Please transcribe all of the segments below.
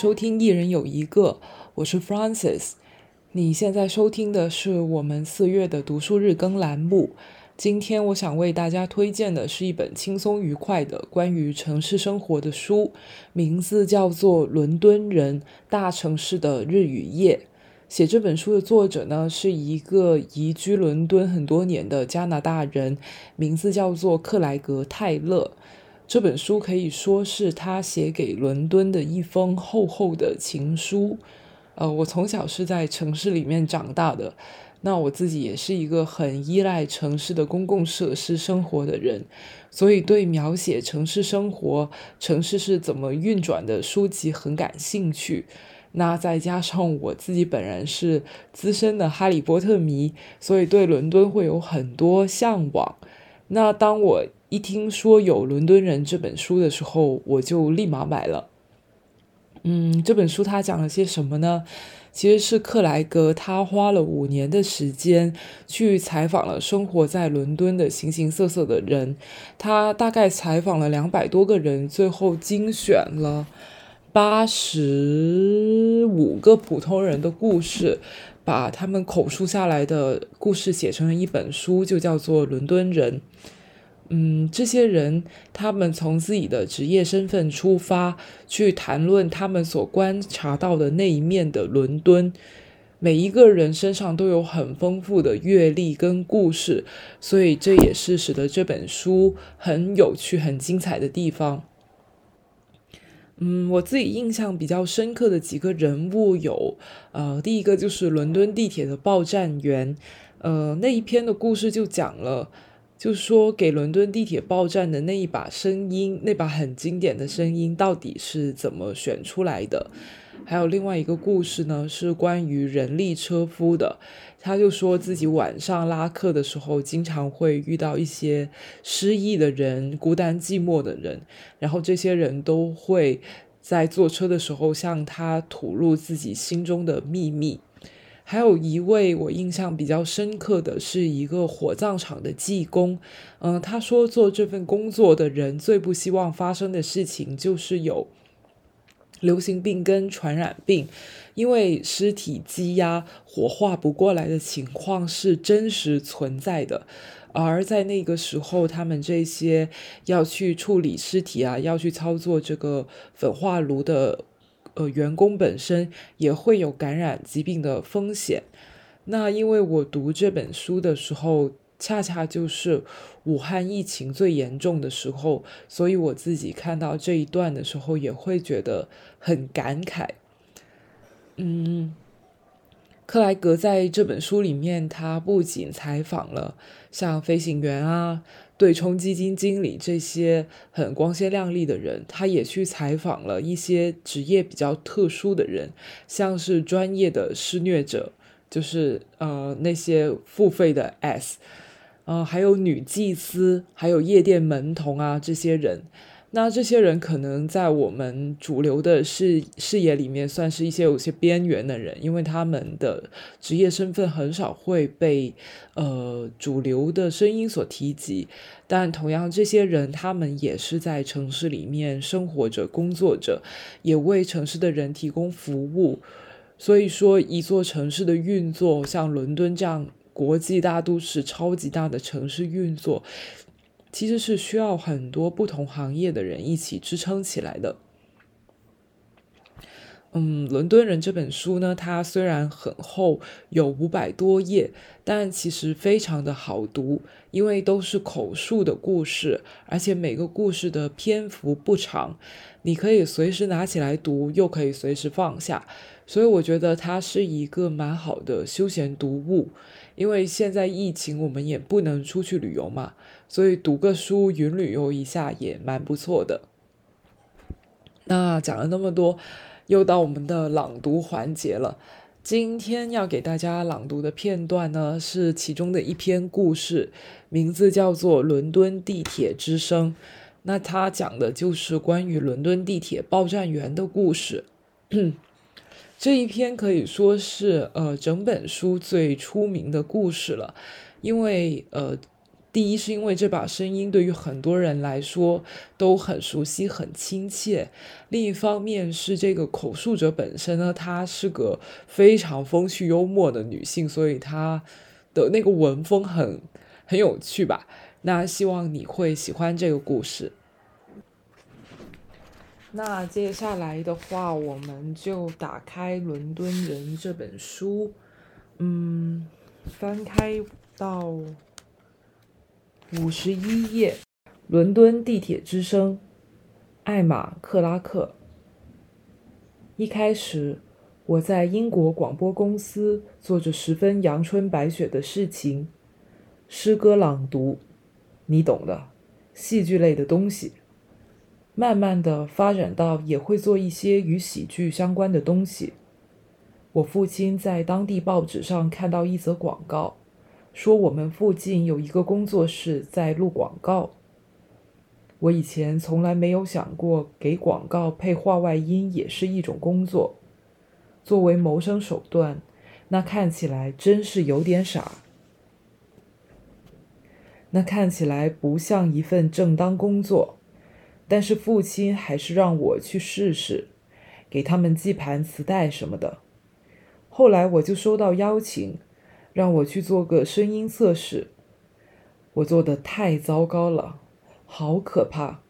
收听《一人有一个》，我是 f r a n c i s 你现在收听的是我们四月的读书日更栏目。今天我想为大家推荐的是一本轻松愉快的关于城市生活的书，名字叫做《伦敦人：大城市的日与夜》。写这本书的作者呢，是一个移居伦敦很多年的加拿大人，名字叫做克莱格·泰勒。这本书可以说是他写给伦敦的一封厚厚的情书。呃，我从小是在城市里面长大的。那我自己也是一个很依赖城市的公共设施生活的人，所以对描写城市生活、城市是怎么运转的书籍很感兴趣。那再加上我自己本人是资深的哈利波特迷，所以对伦敦会有很多向往。那当我一听说有《伦敦人》这本书的时候，我就立马买了。嗯，这本书它讲了些什么呢？其实是克莱格，他花了五年的时间去采访了生活在伦敦的形形色色的人，他大概采访了两百多个人，最后精选了八十五个普通人的故事，把他们口述下来的故事写成了一本书，就叫做《伦敦人》。嗯，这些人他们从自己的职业身份出发，去谈论他们所观察到的那一面的伦敦。每一个人身上都有很丰富的阅历跟故事，所以这也是使得这本书很有趣、很精彩的地方。嗯，我自己印象比较深刻的几个人物有，呃，第一个就是伦敦地铁的报站员，呃，那一篇的故事就讲了。就说给伦敦地铁报站的那一把声音，那把很经典的声音到底是怎么选出来的？还有另外一个故事呢，是关于人力车夫的。他就说自己晚上拉客的时候，经常会遇到一些失意的人、孤单寂寞的人，然后这些人都会在坐车的时候向他吐露自己心中的秘密。还有一位我印象比较深刻的是一个火葬场的技工，嗯，他说做这份工作的人最不希望发生的事情就是有流行病跟传染病，因为尸体积压火化不过来的情况是真实存在的，而在那个时候，他们这些要去处理尸体啊，要去操作这个焚化炉的。呃，员工本身也会有感染疾病的风险。那因为我读这本书的时候，恰恰就是武汉疫情最严重的时候，所以我自己看到这一段的时候，也会觉得很感慨。嗯。克莱格在这本书里面，他不仅采访了像飞行员啊、对冲基金经理这些很光鲜亮丽的人，他也去采访了一些职业比较特殊的人，像是专业的施虐者，就是呃那些付费的 S，呃还有女祭司，还有夜店门童啊这些人。那这些人可能在我们主流的视视野里面算是一些有些边缘的人，因为他们的职业身份很少会被呃主流的声音所提及。但同样，这些人他们也是在城市里面生活着、工作着，也为城市的人提供服务。所以说，一座城市的运作，像伦敦这样国际大都市、超级大的城市运作。其实是需要很多不同行业的人一起支撑起来的。嗯，《伦敦人》这本书呢，它虽然很厚，有五百多页，但其实非常的好读，因为都是口述的故事，而且每个故事的篇幅不长，你可以随时拿起来读，又可以随时放下，所以我觉得它是一个蛮好的休闲读物。因为现在疫情，我们也不能出去旅游嘛。所以读个书，云旅游一下也蛮不错的。那讲了那么多，又到我们的朗读环节了。今天要给大家朗读的片段呢，是其中的一篇故事，名字叫做《伦敦地铁之声》。那它讲的就是关于伦敦地铁报站员的故事。这一篇可以说是呃整本书最出名的故事了，因为呃。第一是因为这把声音对于很多人来说都很熟悉、很亲切；另一方面是这个口述者本身呢，她是个非常风趣幽默的女性，所以她的那个文风很很有趣吧。那希望你会喜欢这个故事。那接下来的话，我们就打开《伦敦人》这本书，嗯，翻开到。五十一页，伦敦地铁之声，艾玛·克拉克。一开始，我在英国广播公司做着十分阳春白雪的事情，诗歌朗读，你懂的，戏剧类的东西。慢慢的发展到也会做一些与喜剧相关的东西。我父亲在当地报纸上看到一则广告。说我们附近有一个工作室在录广告。我以前从来没有想过给广告配话外音也是一种工作。作为谋生手段，那看起来真是有点傻。那看起来不像一份正当工作，但是父亲还是让我去试试，给他们寄盘磁带什么的。后来我就收到邀请。让我去做个声音测试，我做的太糟糕了，好可怕！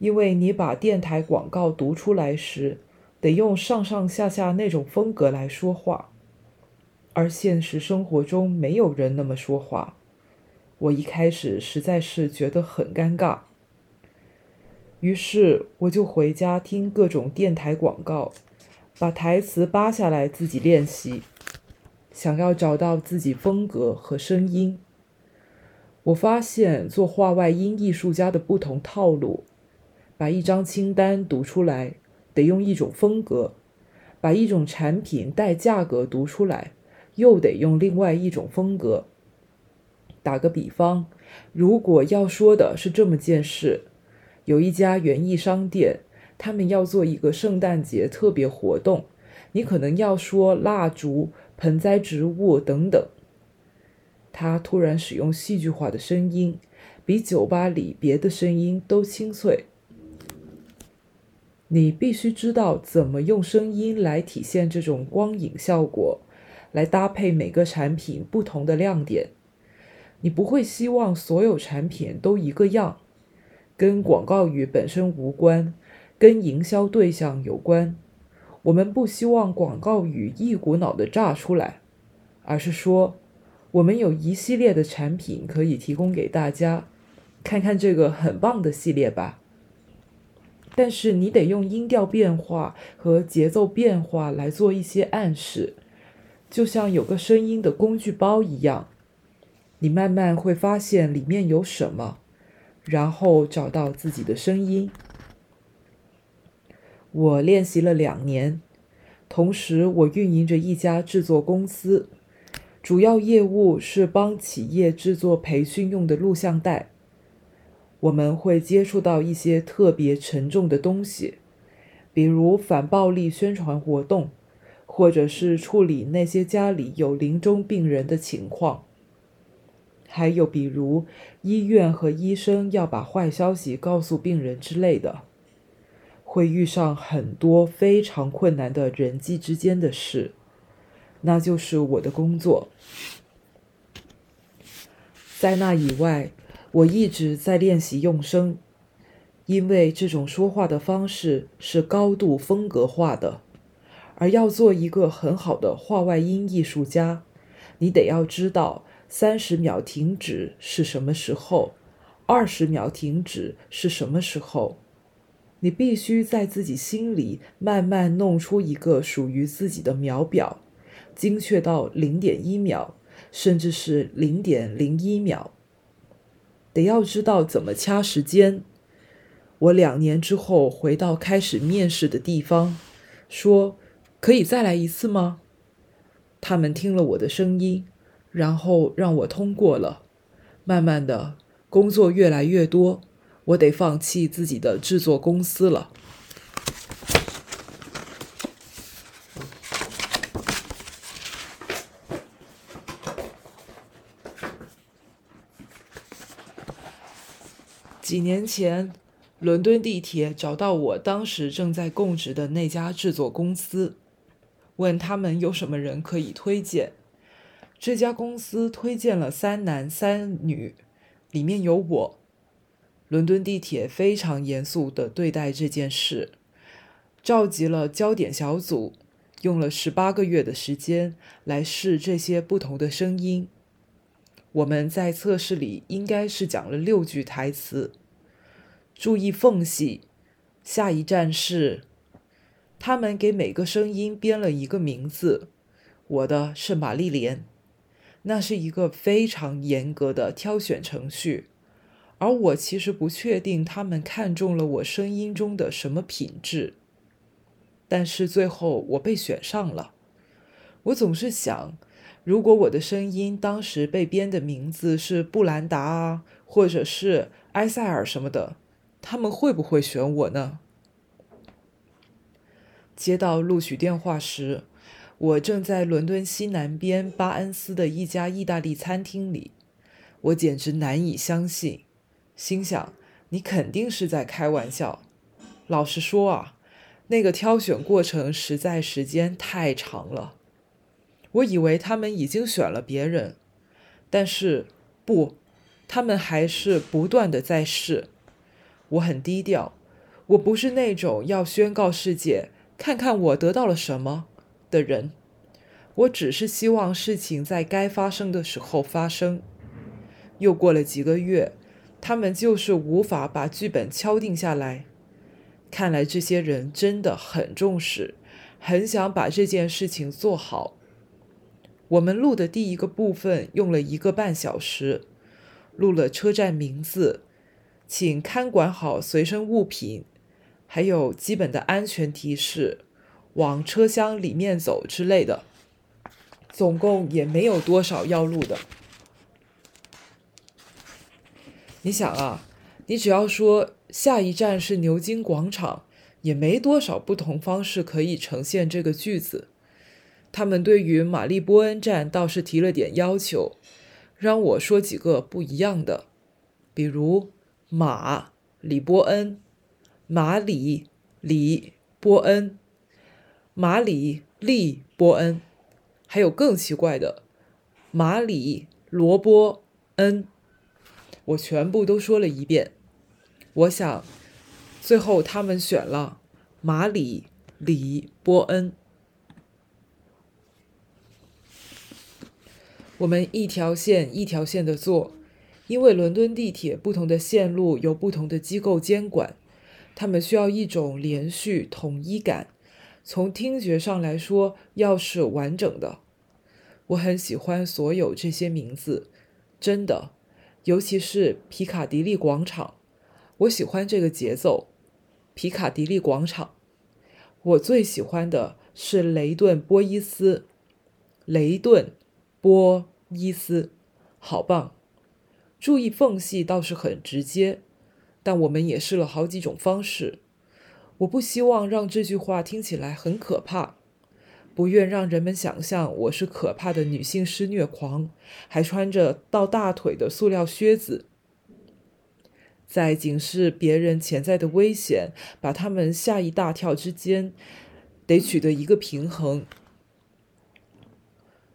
因为你把电台广告读出来时，得用上上下下那种风格来说话，而现实生活中没有人那么说话。我一开始实在是觉得很尴尬，于是我就回家听各种电台广告，把台词扒下来自己练习。想要找到自己风格和声音，我发现做话外音艺术家的不同套路：把一张清单读出来得用一种风格，把一种产品带价格读出来又得用另外一种风格。打个比方，如果要说的是这么件事：有一家园艺商店，他们要做一个圣诞节特别活动，你可能要说蜡烛。盆栽植物等等。他突然使用戏剧化的声音，比酒吧里别的声音都清脆。你必须知道怎么用声音来体现这种光影效果，来搭配每个产品不同的亮点。你不会希望所有产品都一个样，跟广告语本身无关，跟营销对象有关。我们不希望广告语一股脑的炸出来，而是说，我们有一系列的产品可以提供给大家，看看这个很棒的系列吧。但是你得用音调变化和节奏变化来做一些暗示，就像有个声音的工具包一样。你慢慢会发现里面有什么，然后找到自己的声音。我练习了两年，同时我运营着一家制作公司，主要业务是帮企业制作培训用的录像带。我们会接触到一些特别沉重的东西，比如反暴力宣传活动，或者是处理那些家里有临终病人的情况，还有比如医院和医生要把坏消息告诉病人之类的。会遇上很多非常困难的人际之间的事，那就是我的工作。在那以外，我一直在练习用声，因为这种说话的方式是高度风格化的。而要做一个很好的话外音艺术家，你得要知道三十秒停止是什么时候，二十秒停止是什么时候。你必须在自己心里慢慢弄出一个属于自己的秒表，精确到零点一秒，甚至是零点零一秒。得要知道怎么掐时间。我两年之后回到开始面试的地方，说：“可以再来一次吗？”他们听了我的声音，然后让我通过了。慢慢的，工作越来越多。我得放弃自己的制作公司了。几年前，伦敦地铁找到我当时正在供职的那家制作公司，问他们有什么人可以推荐。这家公司推荐了三男三女，里面有我。伦敦地铁非常严肃地对待这件事，召集了焦点小组，用了十八个月的时间来试这些不同的声音。我们在测试里应该是讲了六句台词，注意缝隙。下一站是，他们给每个声音编了一个名字，我的是玛丽莲。那是一个非常严格的挑选程序。而我其实不确定他们看中了我声音中的什么品质，但是最后我被选上了。我总是想，如果我的声音当时被编的名字是布兰达啊，或者是埃塞尔什么的，他们会不会选我呢？接到录取电话时，我正在伦敦西南边巴恩斯的一家意大利餐厅里，我简直难以相信。心想，你肯定是在开玩笑。老实说啊，那个挑选过程实在时间太长了。我以为他们已经选了别人，但是不，他们还是不断的在试。我很低调，我不是那种要宣告世界看看我得到了什么的人。我只是希望事情在该发生的时候发生。又过了几个月。他们就是无法把剧本敲定下来。看来这些人真的很重视，很想把这件事情做好。我们录的第一个部分用了一个半小时，录了车站名字，请看管好随身物品，还有基本的安全提示，往车厢里面走之类的。总共也没有多少要录的。你想啊，你只要说下一站是牛津广场，也没多少不同方式可以呈现这个句子。他们对于玛丽波恩站倒是提了点要求，让我说几个不一样的，比如马里波恩、马里里波恩、马里利波恩，还有更奇怪的马里罗波恩。我全部都说了一遍。我想，最后他们选了马里里波恩。我们一条线一条线的做，因为伦敦地铁不同的线路由不同的机构监管，他们需要一种连续统一感。从听觉上来说，要是完整的。我很喜欢所有这些名字，真的。尤其是皮卡迪利广场，我喜欢这个节奏。皮卡迪利广场，我最喜欢的是雷顿波伊斯。雷顿波伊斯，好棒！注意缝隙倒是很直接，但我们也试了好几种方式。我不希望让这句话听起来很可怕。不愿让人们想象我是可怕的女性施虐狂，还穿着到大腿的塑料靴子，在警示别人潜在的危险、把他们吓一大跳之间，得取得一个平衡。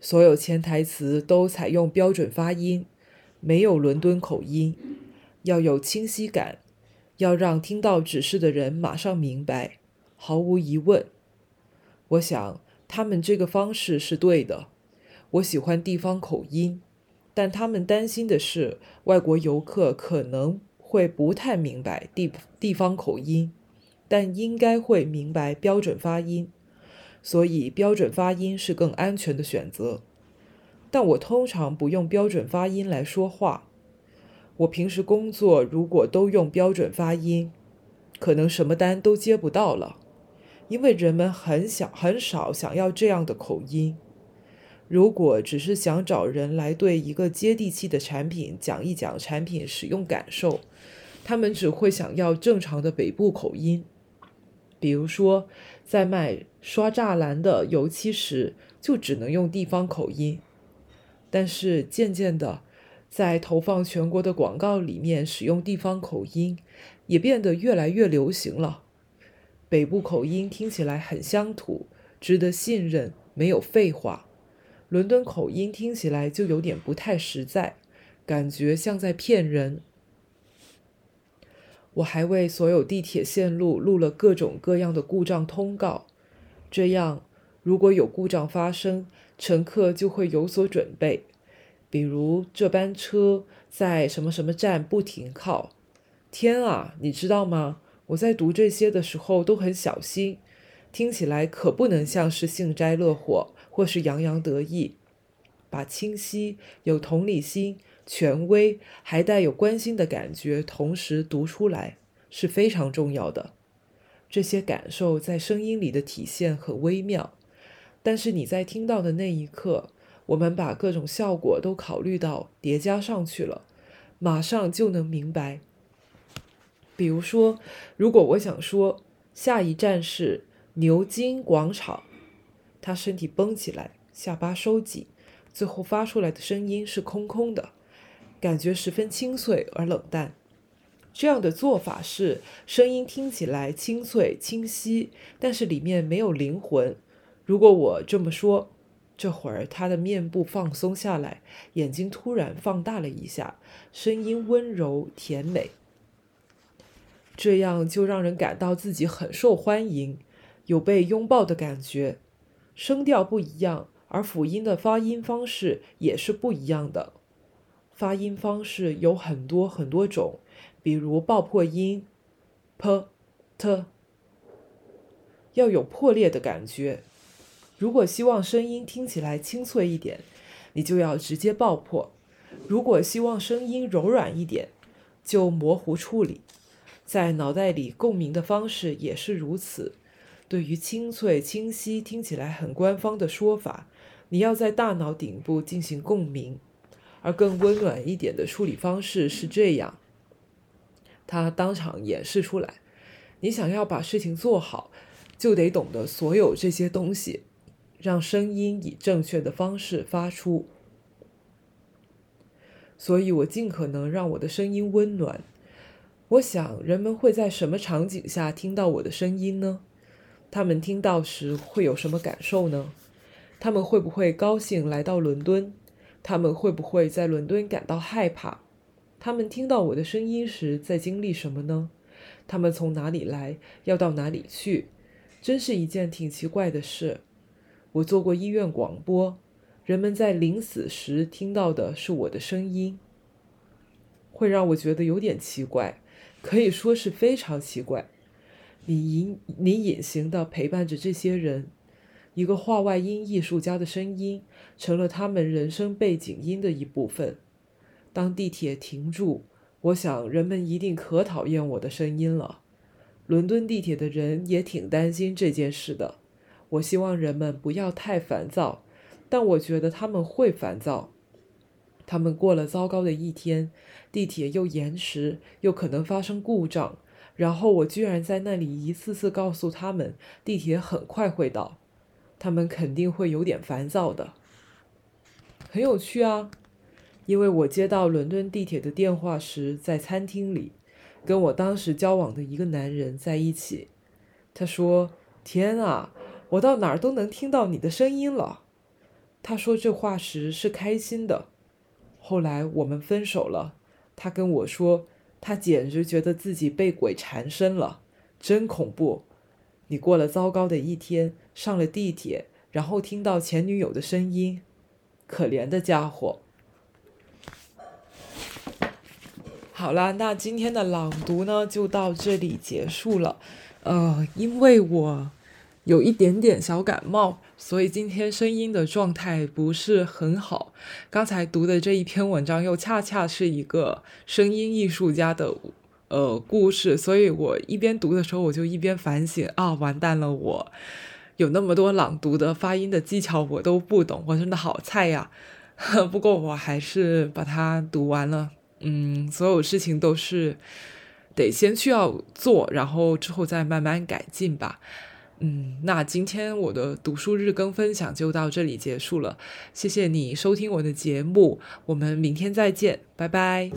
所有潜台词都采用标准发音，没有伦敦口音，要有清晰感，要让听到指示的人马上明白，毫无疑问。我想。他们这个方式是对的，我喜欢地方口音，但他们担心的是外国游客可能会不太明白地地方口音，但应该会明白标准发音，所以标准发音是更安全的选择。但我通常不用标准发音来说话，我平时工作如果都用标准发音，可能什么单都接不到了。因为人们很想很少想要这样的口音。如果只是想找人来对一个接地气的产品讲一讲产品使用感受，他们只会想要正常的北部口音。比如说，在卖刷栅栏的油漆时，就只能用地方口音。但是渐渐的，在投放全国的广告里面使用地方口音，也变得越来越流行了。北部口音听起来很乡土，值得信任，没有废话；伦敦口音听起来就有点不太实在，感觉像在骗人。我还为所有地铁线路录了各种各样的故障通告，这样如果有故障发生，乘客就会有所准备。比如这班车在什么什么站不停靠。天啊，你知道吗？我在读这些的时候都很小心，听起来可不能像是幸灾乐祸或是洋洋得意。把清晰、有同理心、权威还带有关心的感觉同时读出来是非常重要的。这些感受在声音里的体现很微妙，但是你在听到的那一刻。我们把各种效果都考虑到叠加上去了，马上就能明白。比如说，如果我想说下一站是牛津广场，他身体绷起来，下巴收紧，最后发出来的声音是空空的，感觉十分清脆而冷淡。这样的做法是声音听起来清脆清晰，但是里面没有灵魂。如果我这么说。这会儿，他的面部放松下来，眼睛突然放大了一下，声音温柔甜美，这样就让人感到自己很受欢迎，有被拥抱的感觉。声调不一样，而辅音的发音方式也是不一样的。发音方式有很多很多种，比如爆破音，p、t，要有破裂的感觉。如果希望声音听起来清脆一点，你就要直接爆破；如果希望声音柔软一点，就模糊处理。在脑袋里共鸣的方式也是如此。对于清脆、清晰听起来很官方的说法，你要在大脑顶部进行共鸣。而更温暖一点的处理方式是这样：他当场演示出来。你想要把事情做好，就得懂得所有这些东西。让声音以正确的方式发出，所以我尽可能让我的声音温暖。我想，人们会在什么场景下听到我的声音呢？他们听到时会有什么感受呢？他们会不会高兴来到伦敦？他们会不会在伦敦感到害怕？他们听到我的声音时在经历什么呢？他们从哪里来，要到哪里去？真是一件挺奇怪的事。我做过医院广播，人们在临死时听到的是我的声音，会让我觉得有点奇怪，可以说是非常奇怪。你隐你隐形的陪伴着这些人，一个话外音艺术家的声音成了他们人生背景音的一部分。当地铁停住，我想人们一定可讨厌我的声音了。伦敦地铁的人也挺担心这件事的。我希望人们不要太烦躁，但我觉得他们会烦躁。他们过了糟糕的一天，地铁又延时，又可能发生故障，然后我居然在那里一次次告诉他们地铁很快会到，他们肯定会有点烦躁的。很有趣啊，因为我接到伦敦地铁的电话时在餐厅里，跟我当时交往的一个男人在一起。他说：“天啊！”我到哪儿都能听到你的声音了。他说这话时是开心的。后来我们分手了。他跟我说，他简直觉得自己被鬼缠身了，真恐怖。你过了糟糕的一天，上了地铁，然后听到前女友的声音，可怜的家伙。好啦，那今天的朗读呢，就到这里结束了。呃，因为我。有一点点小感冒，所以今天声音的状态不是很好。刚才读的这一篇文章又恰恰是一个声音艺术家的呃故事，所以我一边读的时候，我就一边反省啊，完蛋了，我有那么多朗读的发音的技巧我都不懂，我真的好菜呀。不过我还是把它读完了。嗯，所有事情都是得先去要做，然后之后再慢慢改进吧。嗯，那今天我的读书日更分享就到这里结束了，谢谢你收听我的节目，我们明天再见，拜拜。